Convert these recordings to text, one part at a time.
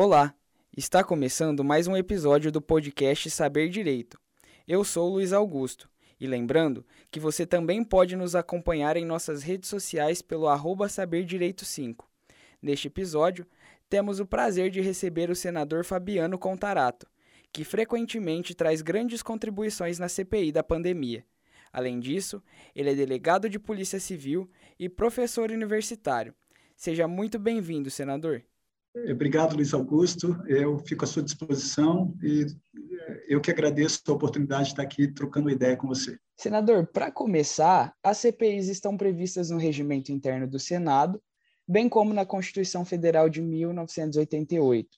Olá, está começando mais um episódio do podcast Saber Direito. Eu sou Luiz Augusto e lembrando que você também pode nos acompanhar em nossas redes sociais pelo arroba Saber Direito 5. Neste episódio, temos o prazer de receber o senador Fabiano Contarato, que frequentemente traz grandes contribuições na CPI da pandemia. Além disso, ele é delegado de Polícia Civil e professor universitário. Seja muito bem-vindo, senador. Obrigado, Luiz Augusto. Eu fico à sua disposição e eh, eu que agradeço a oportunidade de estar aqui trocando ideia com você. Senador, para começar, as CPIs estão previstas no regimento interno do Senado, bem como na Constituição Federal de 1988.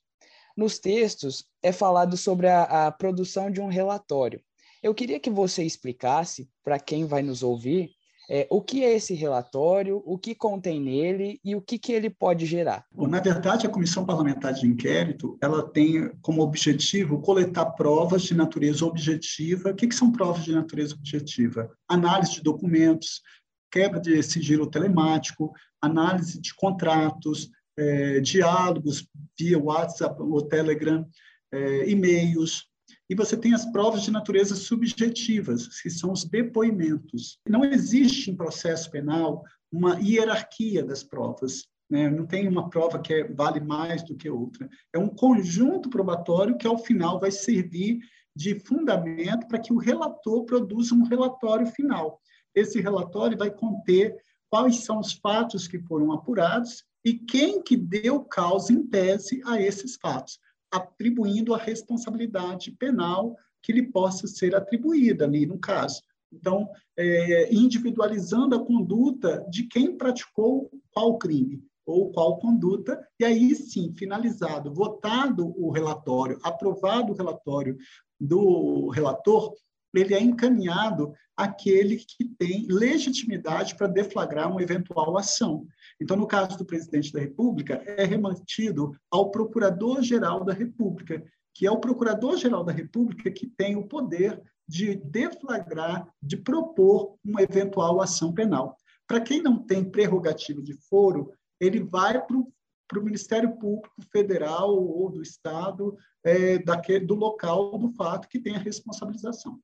Nos textos é falado sobre a, a produção de um relatório. Eu queria que você explicasse para quem vai nos ouvir é, o que é esse relatório, o que contém nele e o que, que ele pode gerar? Bom, na verdade, a Comissão Parlamentar de Inquérito ela tem como objetivo coletar provas de natureza objetiva. O que, que são provas de natureza objetiva? Análise de documentos, quebra de sigilo telemático, análise de contratos, é, diálogos via WhatsApp ou Telegram, é, e-mails, e você tem as provas de natureza subjetivas, que são os depoimentos. Não existe em processo penal uma hierarquia das provas. Né? Não tem uma prova que é, vale mais do que outra. É um conjunto probatório que, ao final, vai servir de fundamento para que o relator produza um relatório final. Esse relatório vai conter quais são os fatos que foram apurados e quem que deu causa em tese a esses fatos atribuindo a responsabilidade penal que lhe possa ser atribuída ali no caso. Então, é, individualizando a conduta de quem praticou qual crime ou qual conduta, e aí sim, finalizado, votado o relatório, aprovado o relatório do relator, ele é encaminhado àquele que tem legitimidade para deflagrar uma eventual ação. Então, no caso do presidente da República, é remantido ao Procurador-Geral da República, que é o Procurador-Geral da República que tem o poder de deflagrar, de propor uma eventual ação penal. Para quem não tem prerrogativa de foro, ele vai para o Ministério Público Federal ou do Estado, é, daquele, do local do fato que tem a responsabilização.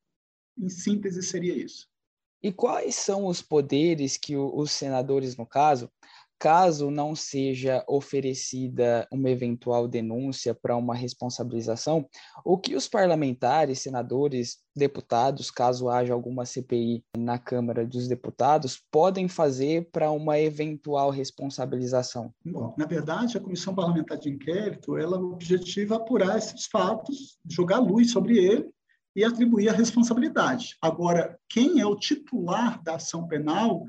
Em síntese, seria isso. E quais são os poderes que os senadores, no caso, caso não seja oferecida uma eventual denúncia para uma responsabilização, o que os parlamentares, senadores, deputados, caso haja alguma CPI na Câmara dos Deputados, podem fazer para uma eventual responsabilização? Bom, na verdade, a Comissão Parlamentar de Inquérito, ela objetiva apurar esses fatos, jogar luz sobre ele e atribuir a responsabilidade. Agora, quem é o titular da ação penal,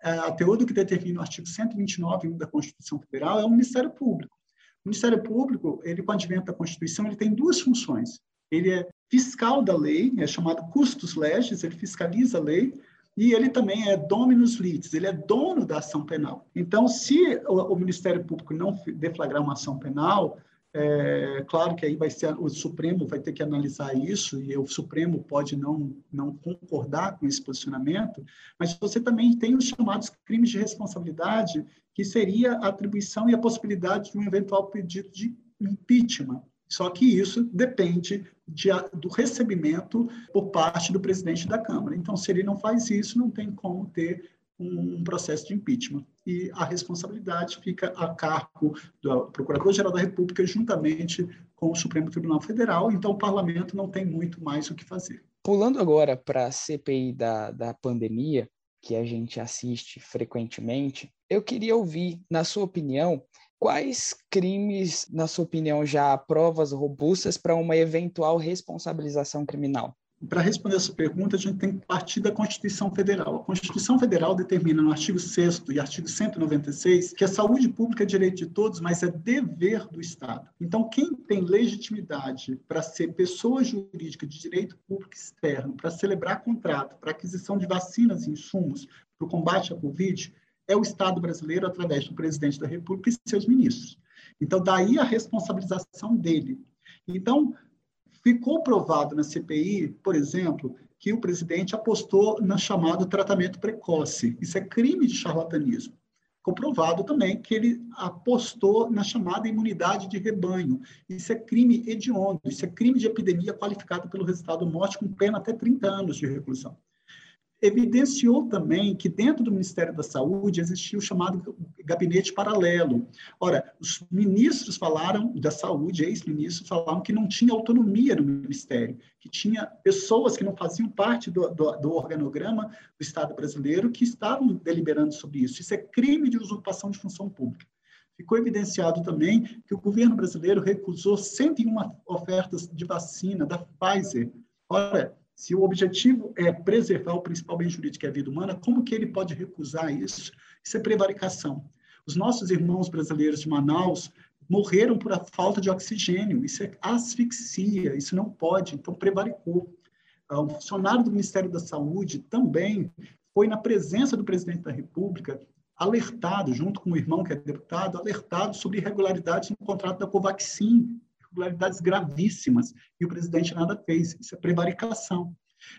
é, a teoria que determina o artigo 129 da Constituição Federal é o Ministério Público. O Ministério Público, ele com o advento da Constituição, ele tem duas funções. Ele é fiscal da lei, é chamado custos legis, ele fiscaliza a lei, e ele também é dominus litis, ele é dono da ação penal. Então, se o, o Ministério Público não deflagrar uma ação penal, é, claro que aí vai ser o Supremo vai ter que analisar isso e o Supremo pode não não concordar com esse posicionamento, mas você também tem os chamados crimes de responsabilidade, que seria a atribuição e a possibilidade de um eventual pedido de impeachment. Só que isso depende de, do recebimento por parte do presidente da Câmara. Então, se ele não faz isso, não tem como ter um processo de impeachment. E a responsabilidade fica a cargo do Procurador-Geral da República, juntamente com o Supremo Tribunal Federal. Então, o parlamento não tem muito mais o que fazer. Pulando agora para a CPI da, da pandemia, que a gente assiste frequentemente, eu queria ouvir, na sua opinião, quais crimes, na sua opinião, já há provas robustas para uma eventual responsabilização criminal? Para responder essa pergunta, a gente tem que partir da Constituição Federal. A Constituição Federal determina no artigo 6 e artigo 196 que a saúde pública é direito de todos, mas é dever do Estado. Então, quem tem legitimidade para ser pessoa jurídica de direito público externo, para celebrar contrato, para aquisição de vacinas e insumos para o combate à Covid, é o Estado brasileiro através do presidente da República e seus ministros. Então, daí a responsabilização dele. Então, Ficou provado na CPI, por exemplo, que o presidente apostou no chamado tratamento precoce. Isso é crime de charlatanismo. comprovado também que ele apostou na chamada imunidade de rebanho. Isso é crime hediondo, isso é crime de epidemia qualificado pelo resultado morte com pena até 30 anos de reclusão evidenciou também que dentro do Ministério da Saúde existia o chamado gabinete paralelo. Ora, os ministros falaram da saúde, ex-ministros falaram que não tinha autonomia no Ministério, que tinha pessoas que não faziam parte do, do, do organograma do Estado brasileiro que estavam deliberando sobre isso. Isso é crime de usurpação de função pública. Ficou evidenciado também que o governo brasileiro recusou 101 ofertas de vacina da Pfizer. Ora, se o objetivo é preservar o principal bem jurídico que é a vida humana, como que ele pode recusar isso? Isso é prevaricação. Os nossos irmãos brasileiros de Manaus morreram por a falta de oxigênio. Isso é asfixia, isso não pode, então prevaricou. Ah, um funcionário do Ministério da Saúde também foi na presença do presidente da República alertado, junto com o irmão que é deputado, alertado sobre irregularidades no contrato da Covaxin, irregularidades gravíssimas, e o presidente nada fez. Isso é prevaricação.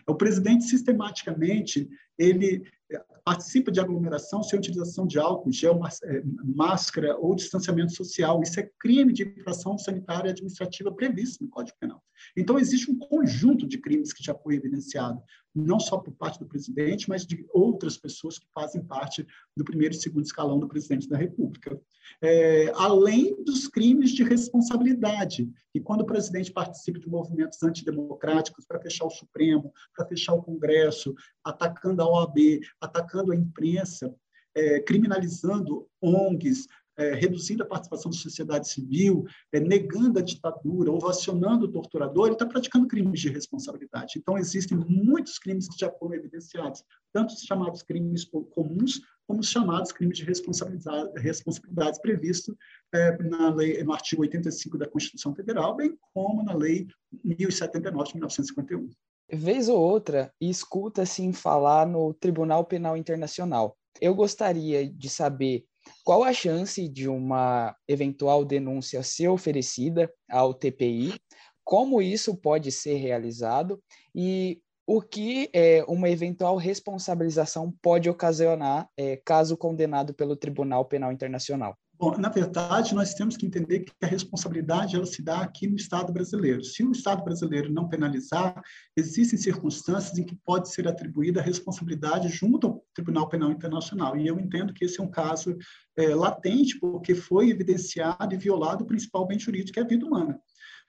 O presidente, sistematicamente, ele eh, participa de aglomeração sem utilização de álcool, gel, eh, máscara ou distanciamento social. Isso é crime de infração sanitária administrativa previsto no Código Penal. Então, existe um conjunto de crimes que já foi evidenciado, não só por parte do presidente, mas de outras pessoas que fazem parte do primeiro e segundo escalão do presidente da República. É, além dos crimes de responsabilidade, que quando o presidente participa de movimentos antidemocráticos para fechar o Supremo, para fechar o Congresso, atacando a OAB, atacando a imprensa, é, criminalizando ONGs, é, reduzindo a participação da sociedade civil, é, negando a ditadura, ovacionando o torturador, ele está praticando crimes de responsabilidade. Então, existem muitos crimes que já foram evidenciados, tanto os chamados crimes comuns, como os chamados crimes de responsabilidade, responsabilidades previstos é, na lei, no artigo 85 da Constituição Federal, bem como na Lei 1079 de 1951. Vez ou outra, escuta-se falar no Tribunal Penal Internacional. Eu gostaria de saber qual a chance de uma eventual denúncia ser oferecida ao TPI? Como isso pode ser realizado? E o que é, uma eventual responsabilização pode ocasionar é, caso condenado pelo Tribunal Penal Internacional? Bom, na verdade, nós temos que entender que a responsabilidade ela se dá aqui no Estado brasileiro. Se o Estado brasileiro não penalizar, existem circunstâncias em que pode ser atribuída a responsabilidade junto ao Tribunal Penal Internacional. E eu entendo que esse é um caso é, latente, porque foi evidenciado e violado o principal bem jurídico, que é a vida humana.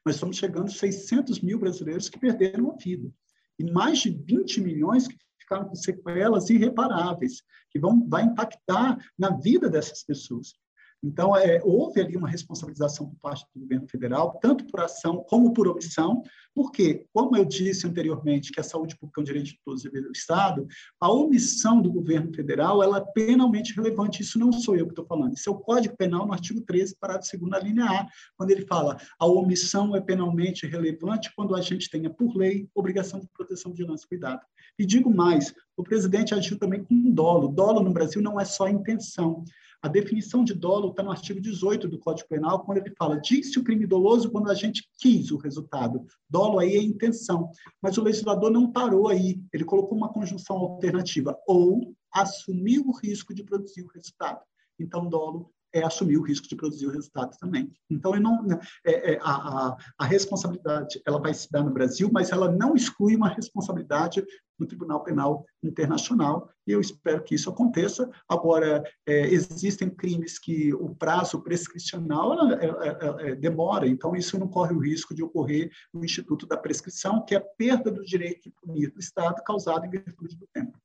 Nós estamos chegando a 600 mil brasileiros que perderam a vida. E mais de 20 milhões que ficaram com sequelas irreparáveis, que vão vai impactar na vida dessas pessoas. Então, é, houve ali uma responsabilização por parte do governo federal, tanto por ação como por omissão, porque, como eu disse anteriormente, que a saúde pública é um direito de todos e do Estado, a omissão do governo federal ela é penalmente relevante. Isso não sou eu que estou falando, isso é o Código Penal, no artigo 13, parágrafo 2 na linha A, quando ele fala a omissão é penalmente relevante quando a gente tenha, por lei, obrigação de proteção, vigilância e cuidado. E digo mais, o presidente agiu também com dolo. Dolo no Brasil não é só intenção. A definição de dolo está no artigo 18 do Código Penal, quando ele fala, diz-se o crime doloso quando a gente quis o resultado. Dolo aí é intenção. Mas o legislador não parou aí, ele colocou uma conjunção alternativa, ou assumiu o risco de produzir o resultado. Então, dolo é assumir o risco de produzir o resultado também. Então, não, né, é, é, a, a, responsabilidade ela vai se dar no Brasil, mas ela não exclui uma responsabilidade no Tribunal Penal Internacional, e eu espero que isso aconteça. Agora, é, existem crimes que o prazo prescricional ela, é, é, demora, então isso não corre o risco de ocorrer no Instituto da Prescrição, que é a perda do direito de punir do Estado causada em virtude do tempo.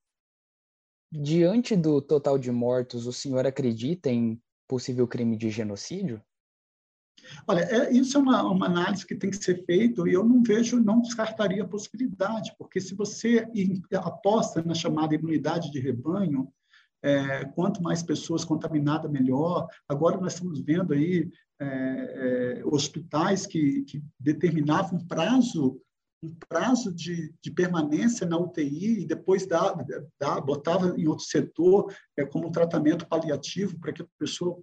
Diante do total de mortos, o senhor acredita em possível crime de genocídio? Olha, é, isso é uma, uma, análise que tem que ser feita e eu não vejo, não descartaria a possibilidade, porque se você aposta na chamada imunidade de rebanho, é, quanto mais pessoas contaminadas, melhor. Agora nós estamos vendo aí é, é, hospitais que, que determinavam prazo um prazo de, de permanência na UTI e depois dá, botava em outro setor é, como um tratamento paliativo para que a pessoa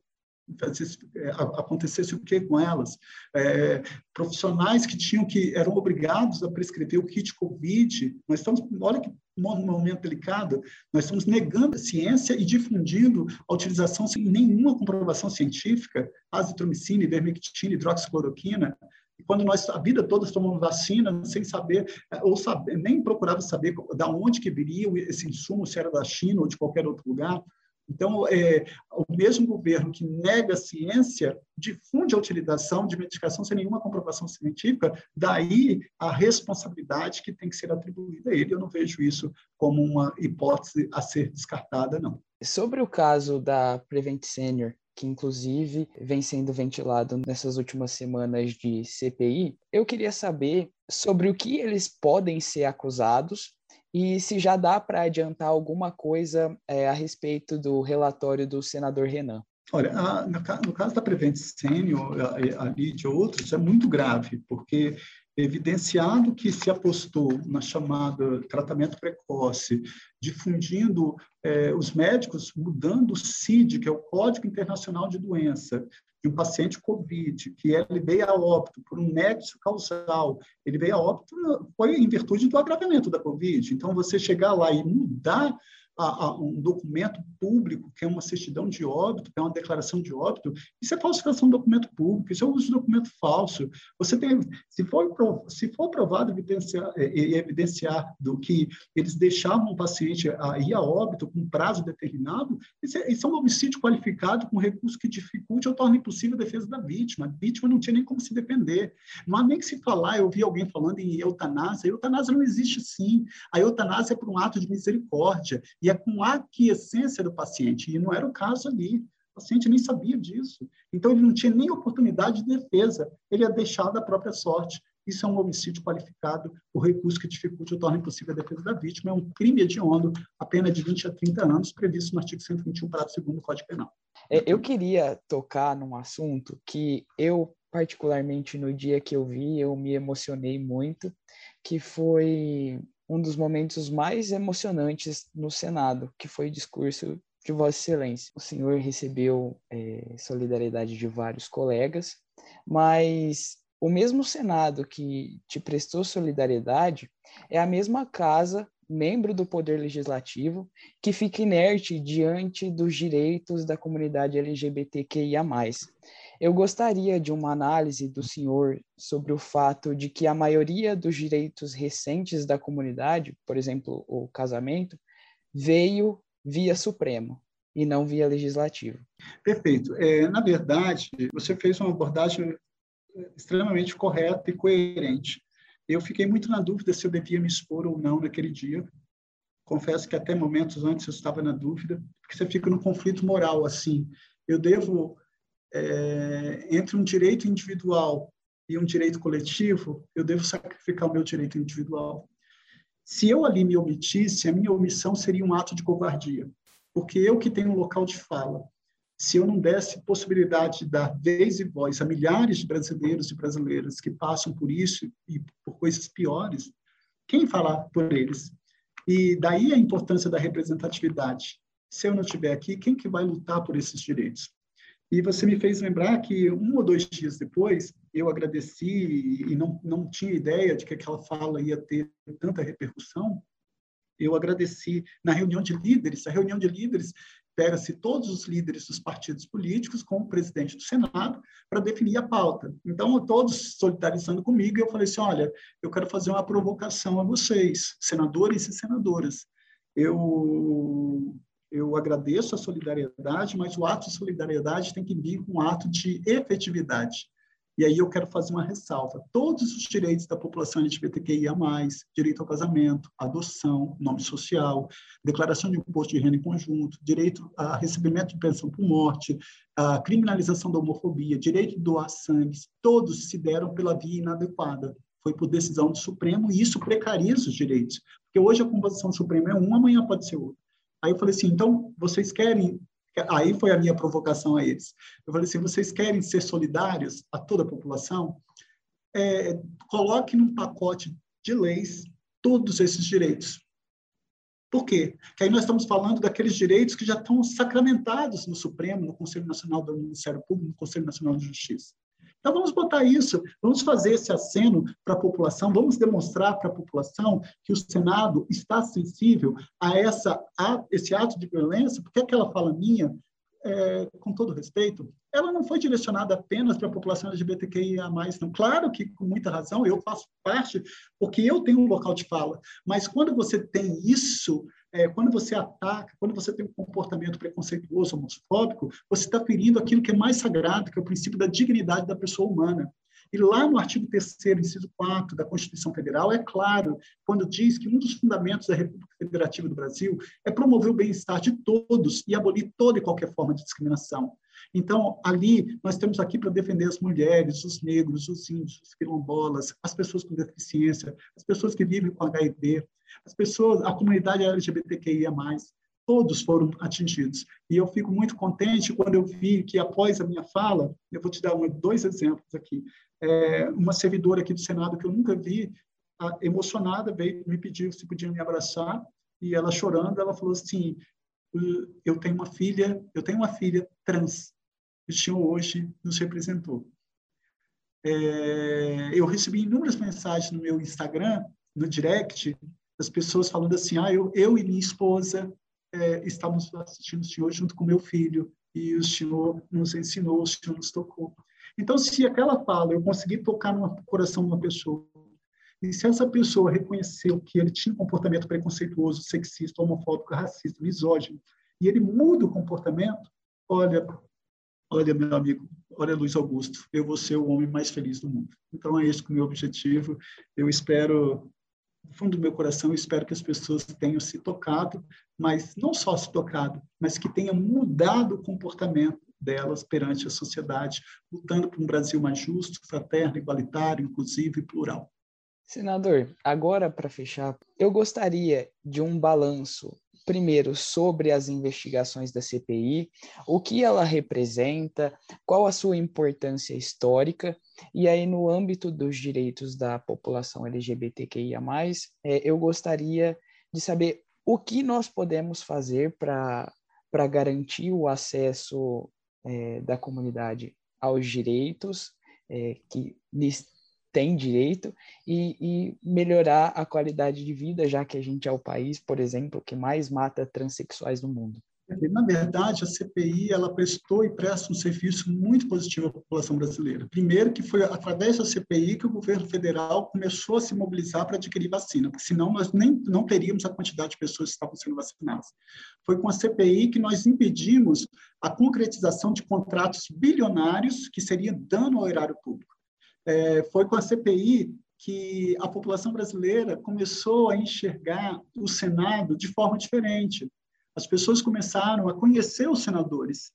acontecesse o que com elas? É, profissionais que tinham que eram obrigados a prescrever o kit COVID. Nós estamos, olha que momento delicado, nós estamos negando a ciência e difundindo a utilização sem nenhuma comprovação científica, azitromicina, ivermectina, hidroxicloroquina, e quando nós a vida toda tomamos vacina sem saber ou saber, nem procurava saber da onde que viria esse insumo, se era da China ou de qualquer outro lugar. Então, é, o mesmo governo que nega a ciência difunde a utilização de medicação sem nenhuma comprovação científica, daí a responsabilidade que tem que ser atribuída a ele. Eu não vejo isso como uma hipótese a ser descartada, não. Sobre o caso da Prevent Senior, que inclusive vem sendo ventilado nessas últimas semanas de CPI, eu queria saber sobre o que eles podem ser acusados e se já dá para adiantar alguma coisa é, a respeito do relatório do senador Renan. Olha, a, no, caso da Prevent Senior, ali de outros, é muito grave, porque evidenciado que se apostou na chamada tratamento precoce, difundindo eh, os médicos mudando o CID, que é o Código Internacional de Doença, de um paciente COVID, que ele veio a óbito por um nexo causal, ele veio a óbito foi em virtude do agravamento da COVID. Então, você chegar lá e mudar a, a um documento público, que é uma certidão de óbito, que é uma declaração de óbito, isso é falsificação de documento público, isso é uso de documento falso. Você tem, se for, se for provado evidenciar, e evidenciar do que eles deixavam o paciente a ir a óbito com prazo determinado, isso é, isso é um homicídio qualificado com recurso que dificulte ou torna impossível a defesa da vítima. A vítima não tinha nem como se defender. Não há nem que se falar, eu vi alguém falando em eutanásia, eutanásia não existe sim. A eutanásia é por um ato de misericórdia e é com a aquiescência do paciente, e não era o caso ali. O paciente nem sabia disso. Então, ele não tinha nem oportunidade de defesa, ele ia deixar da própria sorte. Isso é um homicídio qualificado, o recurso que dificulta ou torna impossível a defesa da vítima. É um crime hediondo, a pena de 20 a 30 anos, previsto no artigo 121, parágrafo 2 do Código Penal. É, eu queria tocar num assunto que eu, particularmente no dia que eu vi, eu me emocionei muito, que foi um dos momentos mais emocionantes no Senado, que foi o discurso de Vossa Excelência. O senhor recebeu é, solidariedade de vários colegas, mas o mesmo Senado que te prestou solidariedade é a mesma casa, membro do Poder Legislativo, que fica inerte diante dos direitos da comunidade LGBTQIA. Eu gostaria de uma análise do senhor sobre o fato de que a maioria dos direitos recentes da comunidade, por exemplo, o casamento, veio via Supremo e não via Legislativo. Perfeito. É, na verdade, você fez uma abordagem extremamente correta e coerente. Eu fiquei muito na dúvida se eu devia me expor ou não naquele dia. Confesso que até momentos antes eu estava na dúvida, porque você fica no conflito moral assim. Eu devo é, entre um direito individual e um direito coletivo, eu devo sacrificar o meu direito individual. Se eu ali me omitisse, a minha omissão seria um ato de covardia, porque eu que tenho um local de fala, se eu não desse possibilidade de dar vez e voz a milhares de brasileiros e brasileiras que passam por isso e por coisas piores, quem falar por eles? E daí a importância da representatividade. Se eu não estiver aqui, quem que vai lutar por esses direitos? E você me fez lembrar que um ou dois dias depois, eu agradeci e não, não tinha ideia de que aquela fala ia ter tanta repercussão. Eu agradeci na reunião de líderes. A reunião de líderes pega-se todos os líderes dos partidos políticos com o presidente do Senado para definir a pauta. Então, todos solidarizando comigo, eu falei assim, olha, eu quero fazer uma provocação a vocês, senadores e senadoras. Eu eu agradeço a solidariedade, mas o ato de solidariedade tem que vir com um ato de efetividade. E aí eu quero fazer uma ressalva. Todos os direitos da população LGBTQIA+, direito ao casamento, adoção, nome social, declaração de imposto de renda em conjunto, direito a recebimento de pensão por morte, a criminalização da homofobia, direito de doar sangue, todos se deram pela via inadequada. Foi por decisão do Supremo e isso precariza os direitos. Porque hoje a composição do Supremo é uma, amanhã pode ser outra. Aí eu falei assim, então vocês querem Aí foi a minha provocação a eles. Eu falei assim: vocês querem ser solidários a toda a população? É, coloque num pacote de leis todos esses direitos. Por quê? Porque aí nós estamos falando daqueles direitos que já estão sacramentados no Supremo, no Conselho Nacional do Ministério Público, no Conselho Nacional de Justiça. Então, vamos botar isso, vamos fazer esse aceno para a população, vamos demonstrar para a população que o Senado está sensível a, essa, a esse ato de violência, porque aquela fala minha, é, com todo respeito, ela não foi direcionada apenas para a população LGBTQIA+. Não. Claro que, com muita razão, eu faço parte, porque eu tenho um local de fala, mas quando você tem isso, é, quando você ataca, quando você tem um comportamento preconceituoso, homofóbico, você está ferindo aquilo que é mais sagrado, que é o princípio da dignidade da pessoa humana. E lá no artigo 3 inciso 4 da Constituição Federal, é claro, quando diz que um dos fundamentos da República Federativa do Brasil é promover o bem-estar de todos e abolir toda e qualquer forma de discriminação. Então, ali, nós temos aqui para defender as mulheres, os negros, os índios, os quilombolas, as pessoas com deficiência, as pessoas que vivem com HIV, as pessoas, a comunidade LGBTQIA+, todos foram atingidos. E eu fico muito contente quando eu vi que, após a minha fala, eu vou te dar um, dois exemplos aqui. É, uma servidora aqui do Senado que eu nunca vi, emocionada, veio me pedir se podia me abraçar, e ela chorando, ela falou assim, eu tenho uma filha, eu tenho uma filha trans, o senhor hoje nos representou. É, eu recebi inúmeras mensagens no meu Instagram, no direct, das pessoas falando assim, ah, eu, eu e minha esposa é, estávamos assistindo o senhor junto com meu filho, e o senhor nos ensinou, o senhor nos tocou. Então, se aquela fala, eu consegui tocar no coração de uma pessoa, e se essa pessoa reconheceu que ele tinha um comportamento preconceituoso, sexista, homofóbico, racista, misógino, e ele muda o comportamento, olha, olha, meu amigo, olha, Luiz Augusto, eu vou ser o homem mais feliz do mundo. Então, é esse o meu objetivo. Eu espero, no fundo do meu coração, eu espero que as pessoas tenham se tocado, mas não só se tocado, mas que tenham mudado o comportamento delas perante a sociedade, lutando por um Brasil mais justo, fraterno, igualitário, inclusivo e plural. Senador, agora para fechar, eu gostaria de um balanço, primeiro, sobre as investigações da CPI, o que ela representa, qual a sua importância histórica, e aí, no âmbito dos direitos da população LGBTQIA, é, eu gostaria de saber o que nós podemos fazer para garantir o acesso é, da comunidade aos direitos é, que lhes tem direito e, e, melhorar a qualidade de vida, já que a gente é o país, por exemplo, que mais mata transexuais no mundo. Na verdade, a CPI ela prestou e presta um serviço muito positivo à população brasileira. Primeiro, que foi através da CPI que o governo federal começou a se mobilizar para adquirir vacina, porque senão nós nem não teríamos a quantidade de pessoas que estavam sendo vacinadas. Foi com a CPI que nós impedimos a concretização de contratos bilionários que seria dano ao erário público. É, foi com a CPI que a população brasileira começou a enxergar o Senado de forma diferente as pessoas começaram a conhecer os senadores.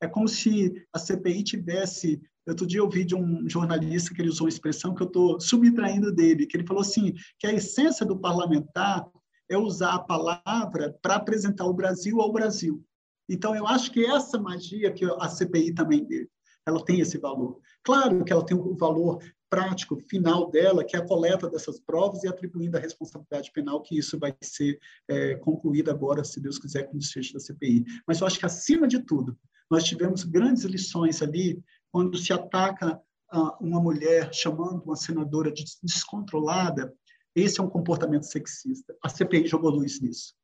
É como se a CPI tivesse. Outro dia eu ouvi de um jornalista que ele usou uma expressão que eu estou subtraindo dele, que ele falou assim, que a essência do parlamentar é usar a palavra para apresentar o Brasil ao Brasil. Então, eu acho que essa magia que a CPI também deu, ela tem esse valor. Claro que ela tem o valor prático final dela, que é a coleta dessas provas e atribuindo a responsabilidade penal, que isso vai ser é, concluído agora, se Deus quiser, com o desfecho da CPI. Mas eu acho que, acima de tudo, nós tivemos grandes lições ali quando se ataca uh, uma mulher chamando uma senadora de descontrolada, esse é um comportamento sexista. A CPI jogou luz nisso.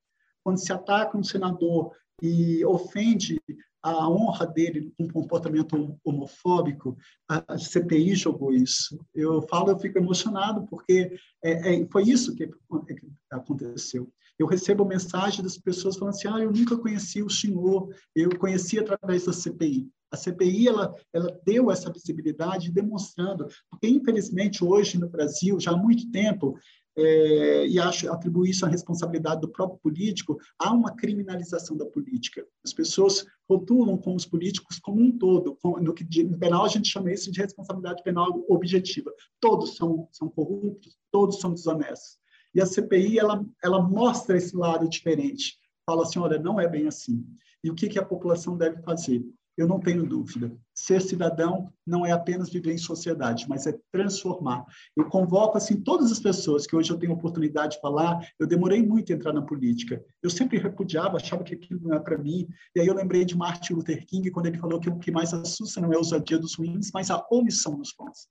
Quando se ataca um senador e ofende a honra dele um comportamento homofóbico, a CPI jogou isso. Eu falo, eu fico emocionado, porque é, é, foi isso que, que aconteceu. Eu recebo mensagens das pessoas falando assim, ah, eu nunca conheci o senhor, eu conheci através da CPI. A CPI ela, ela deu essa visibilidade, demonstrando, porque infelizmente hoje no Brasil, já há muito tempo, é, e acho atribuir isso à responsabilidade do próprio político, há uma criminalização da política. As pessoas rotulam com os políticos como um todo. No que penal a gente chama isso de responsabilidade penal objetiva. Todos são, são corruptos, todos são desonestos. E a CPI ela, ela mostra esse lado diferente. Fala assim, olha, não é bem assim. E o que, que a população deve fazer? Eu não tenho dúvida. Ser cidadão não é apenas viver em sociedade, mas é transformar. Eu convoco assim todas as pessoas que hoje eu tenho oportunidade de falar. Eu demorei muito a entrar na política. Eu sempre repudiava, achava que aquilo não é para mim. E aí eu lembrei de Martin Luther King quando ele falou que o que mais assusta não é a ousadia dos ruins, mas a omissão dos bons.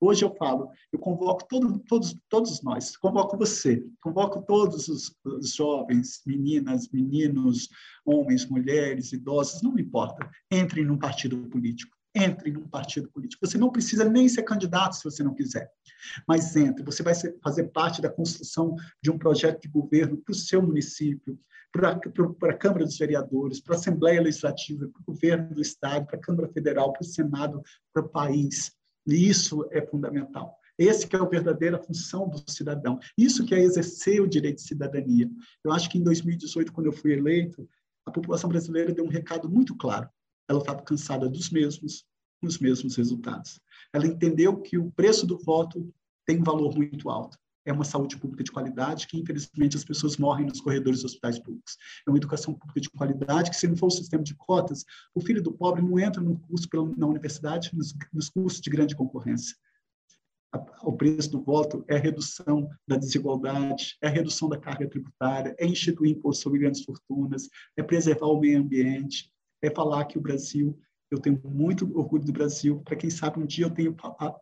Hoje eu falo, eu convoco todo, todos, todos nós, convoco você, convoco todos os, os, jovens, meninas, meninos, homens, mulheres, idosos, não importa, entrem num partido político. Entre num partido político. Você não precisa nem ser candidato se você não quiser, mas entre. Você vai ser, fazer parte da construção de um projeto de governo para o seu município, para a Câmara dos Vereadores, para a Assembleia Legislativa, para o governo do Estado, para a Câmara Federal, para o Senado, para o país. E isso é fundamental. Esse que é a verdadeira função do cidadão. Isso que é exercer o direito de cidadania. Eu acho que em 2018, quando eu fui eleito, a população brasileira deu um recado muito claro. Ela estava cansada dos mesmos, os mesmos resultados. Ela entendeu que o preço do voto tem um valor muito alto é uma saúde pública de qualidade que, infelizmente, as pessoas morrem nos corredores dos hospitais públicos. É uma educação pública de qualidade que, se não for o sistema de cotas, o filho do pobre não entra no curso pela, na universidade, nos, nos cursos de grande concorrência. o preço do voto é a redução da desigualdade, é redução da carga tributária, é instituir imposto sobre grandes fortunas, é preservar o meio ambiente, é falar que o Brasil eu tenho muito orgulho do Brasil. Para quem sabe, um dia eu tenho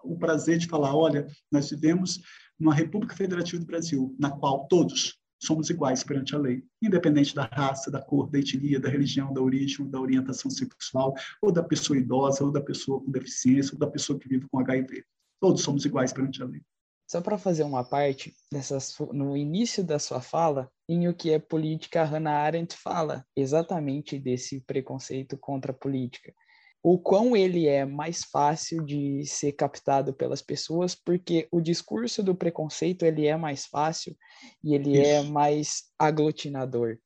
o prazer de falar: olha, nós vivemos numa República Federativa do Brasil, na qual todos somos iguais perante a lei, independente da raça, da cor, da etnia, da religião, da origem, da orientação sexual, ou da pessoa idosa, ou da pessoa com deficiência, ou da pessoa que vive com HIV. Todos somos iguais perante a lei. Só para fazer uma parte, dessas, no início da sua fala, em o que é política, Hannah Arendt fala exatamente desse preconceito contra a política o quão ele é mais fácil de ser captado pelas pessoas, porque o discurso do preconceito ele é mais fácil e ele é isso. é mais aglutinador.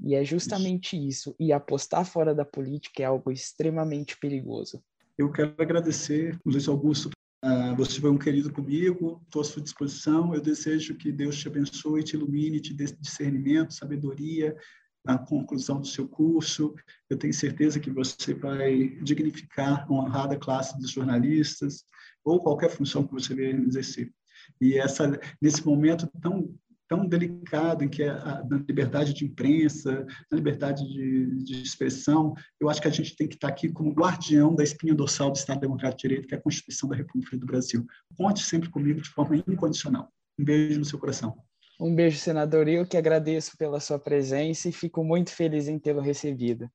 E é justamente isso. isso. E apostar fora da política é algo extremamente perigoso. Eu quero agradecer, Luiz Augusto. Uh, você foi um querido comigo, estou à sua disposição. Eu desejo que Deus te abençoe, te ilumine, te dê discernimento, sabedoria, na conclusão do seu curso. Eu tenho certeza que você vai dignificar uma honrada classe dos jornalistas ou qualquer função que você venha exercer. E essa nesse momento tão tão delicado em que é a, a liberdade de imprensa, a liberdade de, de, expressão, eu acho que a gente tem que estar aqui como guardião da espinha dorsal do Estado Democrático de Direito, que é a Constituição da República do Brasil. Conte sempre comigo de forma incondicional. Um beijo no seu coração. Um beijo, senador. Eu que agradeço pela sua presença e fico muito feliz em tê-lo recebido.